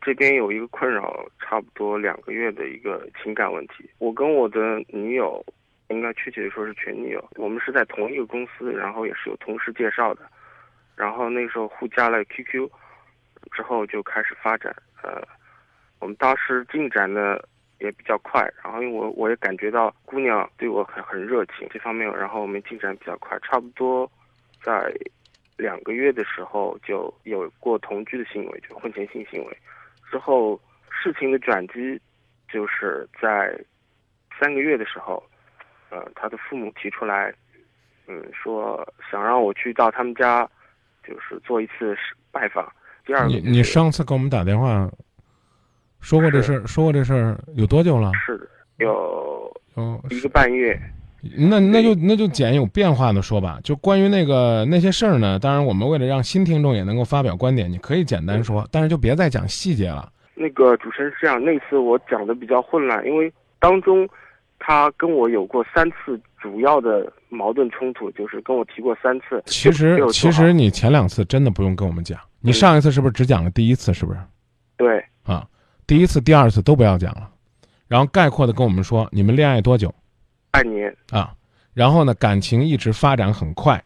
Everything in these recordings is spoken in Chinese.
这边有一个困扰，差不多两个月的一个情感问题。我跟我的女友，应该确切的说是前女友，我们是在同一个公司，然后也是有同事介绍的，然后那时候互加了 QQ，之后就开始发展。呃，我们当时进展的也比较快，然后因为我我也感觉到姑娘对我很很热情，这方面，然后我们进展比较快，差不多在。两个月的时候就有过同居的行为，就婚前性行为。之后事情的转机就是在三个月的时候，呃，他的父母提出来，嗯，说想让我去到他们家，就是做一次拜访。第二个，你你上次给我们打电话说过这事儿，说过这事儿有多久了？是有，有一个半月。那那就那就简有变化的说吧，就关于那个那些事儿呢。当然，我们为了让新听众也能够发表观点，你可以简单说，但是就别再讲细节了。那个主持人是这样，那次我讲的比较混乱，因为当中他跟我有过三次主要的矛盾冲突，就是跟我提过三次。其实其实你前两次真的不用跟我们讲，你上一次是不是只讲了第一次？是不是？对啊，第一次、第二次都不要讲了，然后概括的跟我们说你们恋爱多久。半年啊，然后呢，感情一直发展很快，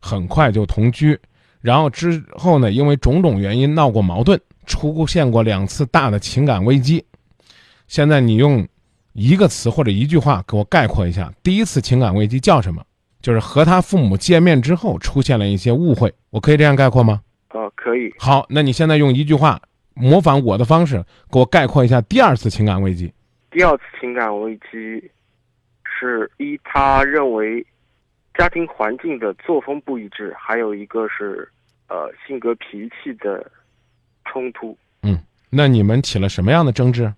很快就同居，然后之后呢，因为种种原因闹过矛盾，出现过两次大的情感危机。现在你用一个词或者一句话给我概括一下，第一次情感危机叫什么？就是和他父母见面之后出现了一些误会，我可以这样概括吗？哦，可以。好，那你现在用一句话模仿我的方式给我概括一下第二次情感危机。第二次情感危机。是一，他认为家庭环境的作风不一致，还有一个是呃性格脾气的冲突。嗯，那你们起了什么样的争执？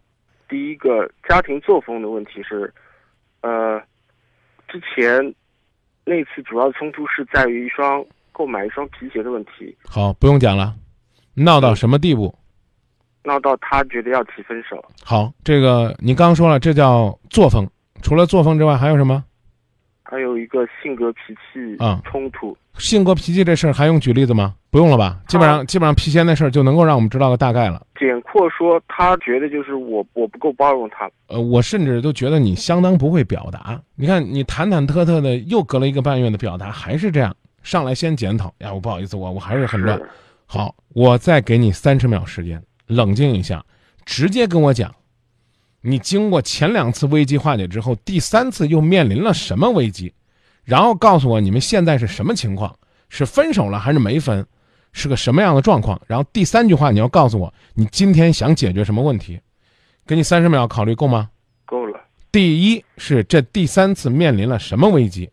第一个家庭作风的问题是，呃，之前那次主要的冲突是在于一双购买一双皮鞋的问题。好，不用讲了，闹到什么地步？闹到他觉得要提分手。好，这个你刚说了，这叫作风。除了作风之外，还有什么？还有一个性格脾气啊冲突。性格脾气这事儿还用举例子吗？不用了吧？基本上基本上皮鞋那事儿就能够让我们知道个大概了。简括说，他觉得就是我我不够包容他。呃，我甚至都觉得你相当不会表达。你看，你忐忐忑忑的，又隔了一个半月的表达还是这样，上来先检讨。呀，我不好意思，我我还是很乱。好，我再给你三十秒时间，冷静一下，直接跟我讲。你经过前两次危机化解之后，第三次又面临了什么危机？然后告诉我你们现在是什么情况？是分手了还是没分？是个什么样的状况？然后第三句话你要告诉我你今天想解决什么问题？给你三十秒考虑够吗？够了。第一是这第三次面临了什么危机？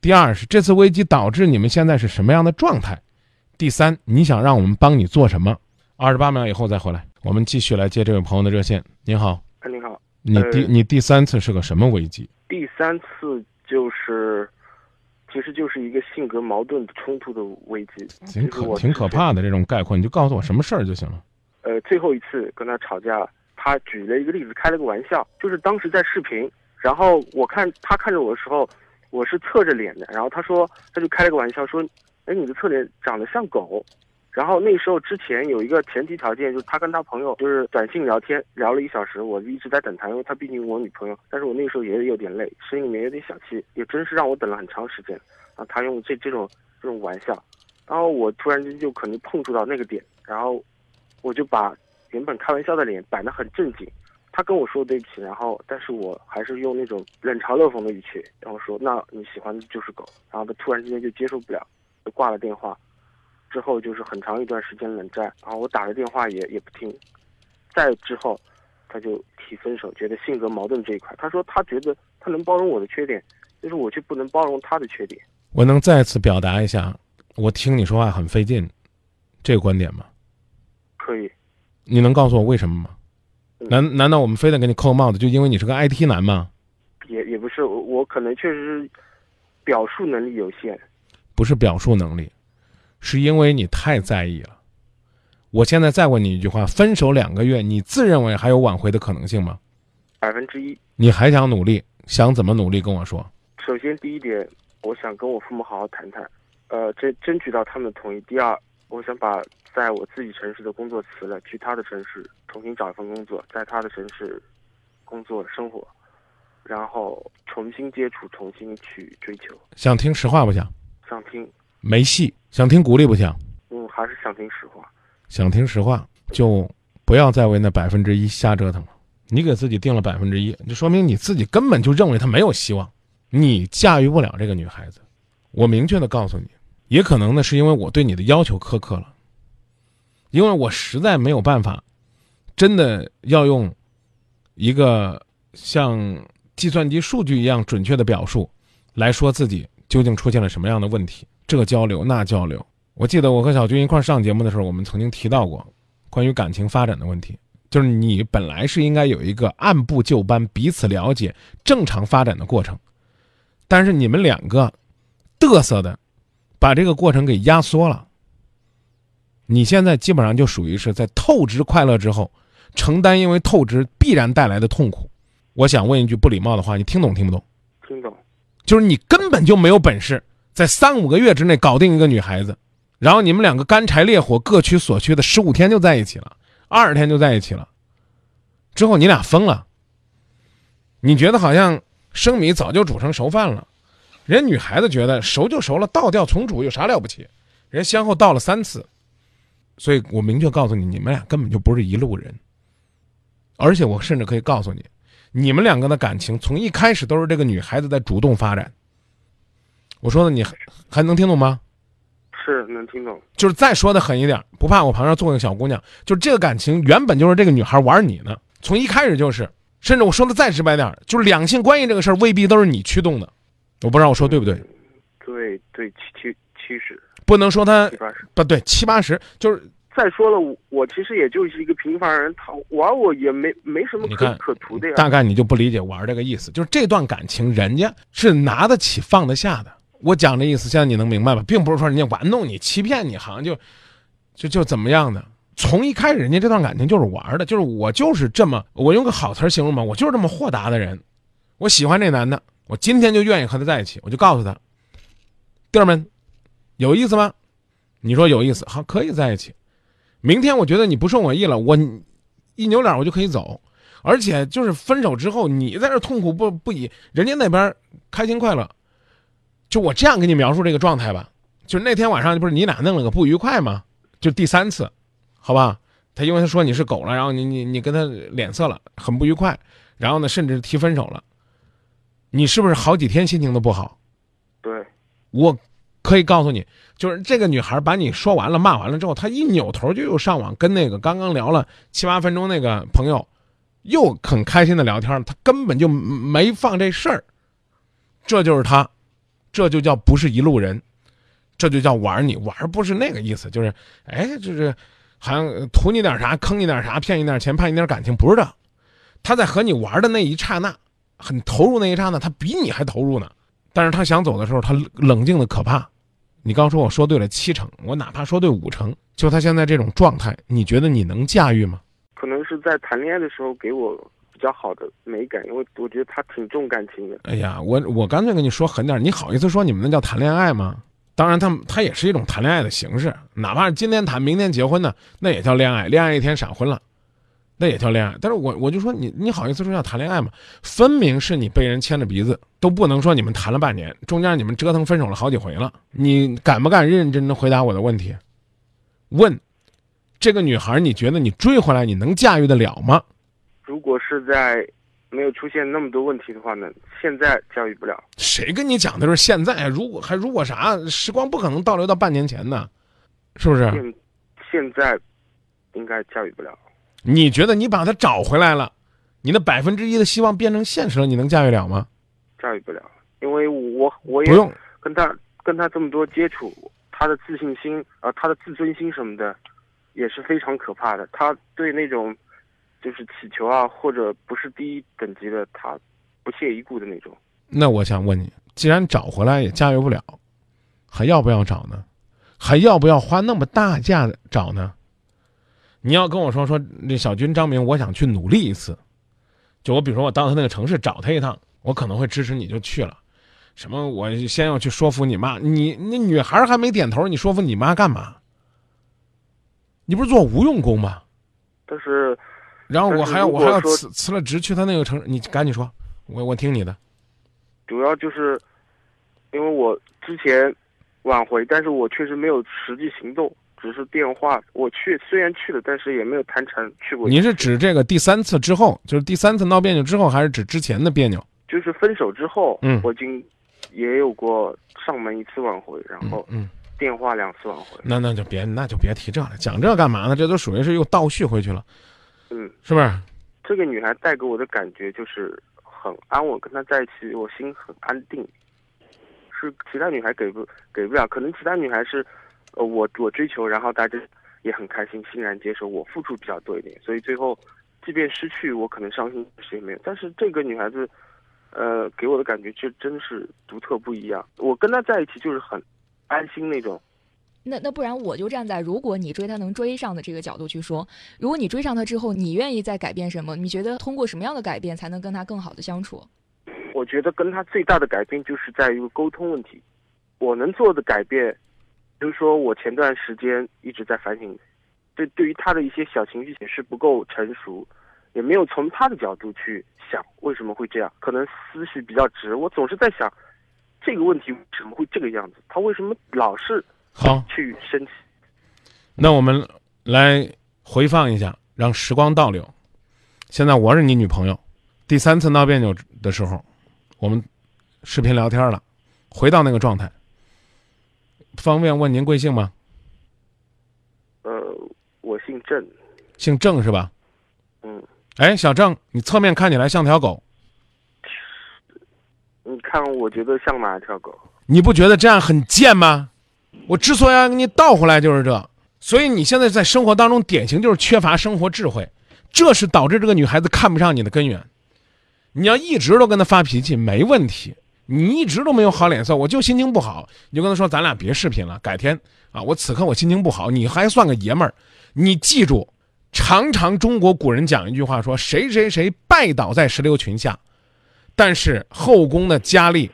第二是这次危机导致你们现在是什么样的状态？第三你想让我们帮你做什么？二十八秒以后再回来，我们继续来接这位朋友的热线。您好。你第你第三次是个什么危机？第三次就是，其实就是一个性格矛盾冲突的危机，挺可挺可怕的这种概括，你就告诉我什么事儿就行了。呃，最后一次跟他吵架，他举了一个例子，开了个玩笑，就是当时在视频，然后我看他看着我的时候，我是侧着脸的，然后他说他就开了个玩笑说，哎，你的侧脸长得像狗。然后那时候之前有一个前提条件，就是他跟他朋友就是短信聊天聊了一小时，我一直在等他，因为他毕竟我女朋友。但是我那时候也有点累，心里面有点小气，也真是让我等了很长时间。然后他用这这种这种玩笑，然后我突然间就可能碰触到那个点，然后我就把原本开玩笑的脸摆得很正经。他跟我说对不起，然后但是我还是用那种冷嘲热讽的语气，然后说那你喜欢的就是狗。然后他突然之间就接受不了，就挂了电话。之后就是很长一段时间冷战，然后我打了电话也也不听，再之后，他就提分手，觉得性格矛盾这一块，他说他觉得他能包容我的缺点，就是我却不能包容他的缺点。我能再次表达一下，我听你说话很费劲，这个观点吗？可以。你能告诉我为什么吗？难难道我们非得给你扣帽子，就因为你是个 IT 男吗？也也不是，我我可能确实是表述能力有限。不是表述能力。是因为你太在意了。我现在再问你一句话：分手两个月，你自认为还有挽回的可能性吗？百分之一。你还想努力？想怎么努力？跟我说。首先，第一点，我想跟我父母好好谈谈，呃，争争取到他们的同意。第二，我想把在我自己城市的工作辞了，去他的城市重新找一份工作，在他的城市工作生活，然后重新接触，重新去追求。想听实话不想？想听，没戏。想听鼓励不想？嗯，还是想听实话。想听实话，就不要再为那百分之一瞎折腾了。你给自己定了百分之一，就说明你自己根本就认为他没有希望，你驾驭不了这个女孩子。我明确的告诉你，也可能呢是因为我对你的要求苛刻了，因为我实在没有办法，真的要用一个像计算机数据一样准确的表述来说自己究竟出现了什么样的问题。这交流那交流，我记得我和小军一块上节目的时候，我们曾经提到过关于感情发展的问题。就是你本来是应该有一个按部就班、彼此了解、正常发展的过程，但是你们两个嘚瑟的，把这个过程给压缩了。你现在基本上就属于是在透支快乐之后，承担因为透支必然带来的痛苦。我想问一句不礼貌的话，你听懂听不懂？听懂。就是你根本就没有本事在三五个月之内搞定一个女孩子，然后你们两个干柴烈火各取所需的十五天就在一起了。二十天就在一起了，之后你俩疯了。你觉得好像生米早就煮成熟饭了，人女孩子觉得熟就熟了，倒掉重煮有啥了不起？人先后倒了三次，所以我明确告诉你，你们俩根本就不是一路人。而且我甚至可以告诉你，你们两个的感情从一开始都是这个女孩子在主动发展。我说的你还能听懂吗？是能听懂，就是再说的狠一点，不怕我旁边坐个小姑娘，就是这个感情原本就是这个女孩玩你呢，从一开始就是，甚至我说的再直白点，就是两性关系这个事儿未必都是你驱动的，我不知道我说对不对？对对，七七七十，不能说他七八十，不对，七八十就是再说了，我其实也就是一个平凡人，他玩我也没没什么可可图的呀。大概你就不理解玩这个意思，就是这段感情人家是拿得起放得下的。我讲的意思，现在你能明白吧？并不是说人家玩弄你、欺骗你，好像就，就就怎么样的。从一开始，人家这段感情就是玩的，就是我就是这么，我用个好词形容吧，我就是这么豁达的人。我喜欢这男的，我今天就愿意和他在一起，我就告诉他，弟儿们，有意思吗？你说有意思，好，可以在一起。明天我觉得你不顺我意了，我一扭脸我就可以走，而且就是分手之后，你在这痛苦不不已，人家那边开心快乐。就我这样给你描述这个状态吧，就那天晚上不是你俩弄了个不愉快吗？就第三次，好吧？他因为他说你是狗了，然后你你你跟他脸色了，很不愉快，然后呢，甚至提分手了。你是不是好几天心情都不好？对，我可以告诉你，就是这个女孩把你说完了骂完了之后，她一扭头就又上网跟那个刚刚聊了七八分钟那个朋友，又很开心的聊天，她根本就没放这事儿，这就是她。这就叫不是一路人，这就叫玩你玩不是那个意思，就是哎，就是好像图你点啥，坑你点啥，骗你点钱，骗你点感情，不是的。他在和你玩的那一刹那，很投入那一刹那，他比你还投入呢。但是他想走的时候，他冷静的可怕。你刚说我说对了七成，我哪怕说对五成，就他现在这种状态，你觉得你能驾驭吗？可能是在谈恋爱的时候给我。比较好的美感，因为我觉得他挺重感情的。哎呀，我我干脆跟你说狠点，你好意思说你们那叫谈恋爱吗？当然，他们他也是一种谈恋爱的形式，哪怕是今天谈，明天结婚呢，那也叫恋爱。恋爱一天闪婚了，那也叫恋爱。但是我我就说你你好意思说要谈恋爱吗？分明是你被人牵着鼻子，都不能说你们谈了半年，中间你们折腾分手了好几回了。你敢不敢认认真真回答我的问题？问这个女孩，你觉得你追回来，你能驾驭得了吗？如果是在没有出现那么多问题的话呢？现在驾驭不了。谁跟你讲的是现在？如果还如果啥？时光不可能倒流到半年前呢，是不是？现现在应该驾驭不了。你觉得你把他找回来了，你的百分之一的希望变成现实了，你能驾驭了吗？驾驭不了，因为我我也不用跟他跟他这么多接触，他的自信心啊，他的自尊心什么的也是非常可怕的。他对那种。就是乞求啊，或者不是第一等级的，他不屑一顾的那种。那我想问你，既然找回来也驾驭不了，还要不要找呢？还要不要花那么大价找呢？你要跟我说说，那小军张明，我想去努力一次。就我比如说，我到他那个城市找他一趟，我可能会支持你就去了。什么？我先要去说服你妈？你那女孩还没点头，你说服你妈干嘛？你不是做无用功吗？但是，然后我还要我还要辞辞了职去他那个城市，你赶紧说，我我听你的。主要就是因为我之前挽回，但是我确实没有实际行动，只是电话。我去虽然去了，但是也没有谈成去过。你是指这个第三次之后，就是第三次闹别扭之后，还是指之前的别扭？就是分手之后，嗯我已经也有过上门一次挽回，然后嗯，电话两次挽回。那那就别那就别提这了，讲这干嘛呢？这都属于是又倒叙回去了，嗯，是不是？这个女孩带给我的感觉就是很安稳，跟她在一起我心很安定，是其他女孩给不给不了。可能其他女孩是，呃，我我追求，然后大家也很开心，欣然接受。我付出比较多一点，所以最后即便失去，我可能伤心谁也没有。但是这个女孩子，呃，给我的感觉就真的是独特不一样。我跟她在一起就是很安心那种。那那不然我就站在如果你追她能追上的这个角度去说，如果你追上她之后，你愿意再改变什么？你觉得通过什么样的改变才能跟她更好的相处？我觉得跟她最大的改变就是在于沟通问题。我能做的改变，比如说我前段时间一直在反省，对对于他的一些小情绪也是不够成熟，也没有从他的角度去想为什么会这样，可能思绪比较直。我总是在想这个问题为什么会这个样子，他为什么老是好，去生气？那我们来回放一下，让时光倒流。现在我是你女朋友，第三次闹别扭的时候，我们视频聊天了，回到那个状态。方便问您贵姓吗？呃，我姓郑，姓郑是吧？嗯，哎，小郑，你侧面看起来像条狗，你看我觉得像哪条狗？你不觉得这样很贱吗？我之所以要给你倒回来，就是这。所以你现在在生活当中，典型就是缺乏生活智慧，这是导致这个女孩子看不上你的根源。你要一直都跟她发脾气没问题，你一直都没有好脸色，我就心情不好，你就跟他说咱俩别视频了，改天啊，我此刻我心情不好，你还算个爷们儿。你记住，常常中国古人讲一句话说，谁谁谁拜倒在石榴裙下，但是后宫的佳丽。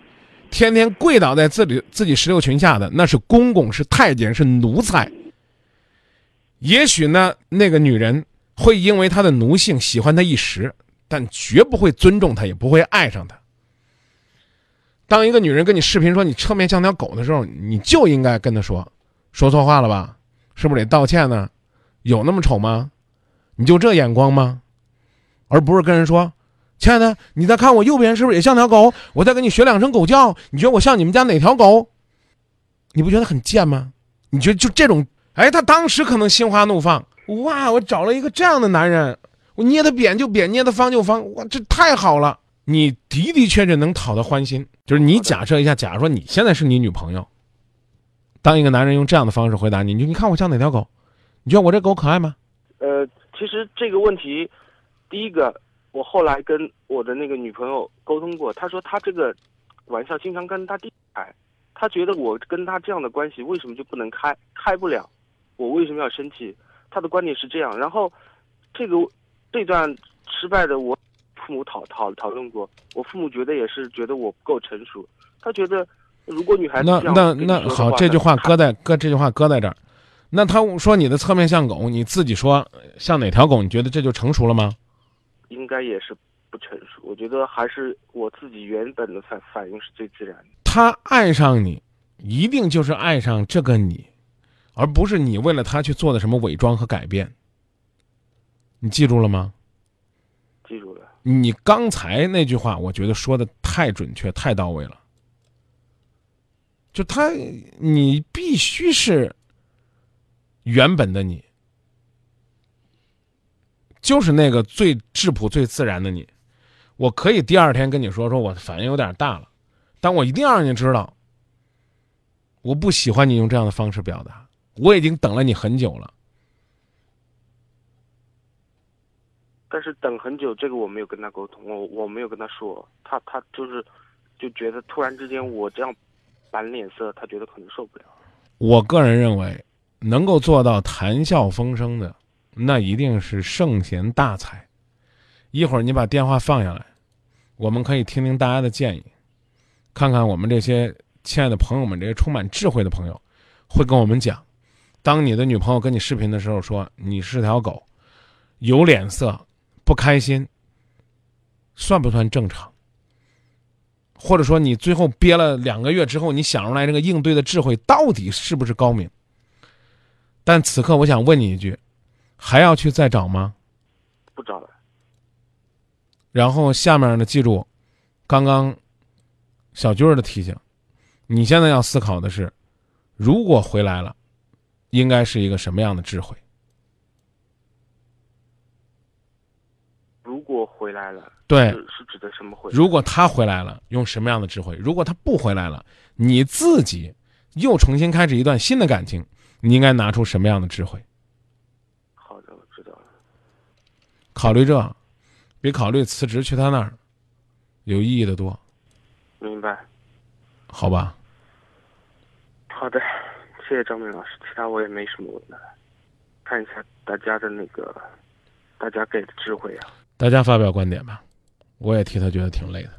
天天跪倒在自己自己石榴裙下的，那是公公，是太监，是奴才。也许呢，那个女人会因为她的奴性喜欢他一时，但绝不会尊重他，也不会爱上他。当一个女人跟你视频说你侧面像条狗的时候，你就应该跟她说，说错话了吧？是不是得道歉呢？有那么丑吗？你就这眼光吗？而不是跟人说。亲爱的，你再看我右边是不是也像条狗？我再给你学两声狗叫，你觉得我像你们家哪条狗？你不觉得很贱吗？你觉得就这种？哎，他当时可能心花怒放，哇，我找了一个这样的男人，我捏他扁就扁，捏他方就方，哇，这太好了！你的的确确能讨他欢心。就是你假设一下，假如说你现在是你女朋友，当一个男人用这样的方式回答你，你看我像哪条狗？你觉得我这狗可爱吗？呃，其实这个问题，第一个。我后来跟我的那个女朋友沟通过，她说她这个玩笑经常跟她弟开，她觉得我跟她这样的关系为什么就不能开？开不了，我为什么要生气？她的观点是这样。然后，这个这段失败的我父母讨讨讨论过，我父母觉得也是觉得我不够成熟，他觉得如果女孩子那那那好，这句话搁在搁这句话搁在这儿，那他说你的侧面像狗，你自己说像哪条狗？你觉得这就成熟了吗？应该也是不成熟，我觉得还是我自己原本的反反应是最自然的。他爱上你，一定就是爱上这个你，而不是你为了他去做的什么伪装和改变。你记住了吗？你刚才那句话，我觉得说的太准确、太到位了。就他，你必须是原本的你。就是那个最质朴、最自然的你，我可以第二天跟你说，说我反应有点大了，但我一定要让你知道，我不喜欢你用这样的方式表达，我已经等了你很久了。但是等很久，这个我没有跟他沟通，我我没有跟他说，他他就是就觉得突然之间我这样板脸色，他觉得可能受不了。我个人认为，能够做到谈笑风生的。那一定是圣贤大才。一会儿你把电话放下来，我们可以听听大家的建议，看看我们这些亲爱的朋友们，这些充满智慧的朋友，会跟我们讲，当你的女朋友跟你视频的时候说你是条狗，有脸色，不开心，算不算正常？或者说你最后憋了两个月之后，你想出来这个应对的智慧到底是不是高明？但此刻我想问你一句，还要去再找吗？不找了。然后下面呢，记住，刚刚小军儿的提醒，你现在要思考的是，如果回来了，应该是一个什么样的智慧？如果回来了，对，是是指的什么回来？如果他回来了，用什么样的智慧？如果他不回来了，你自己又重新开始一段新的感情，你应该拿出什么样的智慧？好的，我知道了。考虑这，比考虑辞职去他那儿有意义的多，明白。好吧？好的，谢谢张明老师，其他我也没什么问的了。看一下大家的那个，大家给的智慧啊。大家发表观点吧，我也替他觉得挺累的。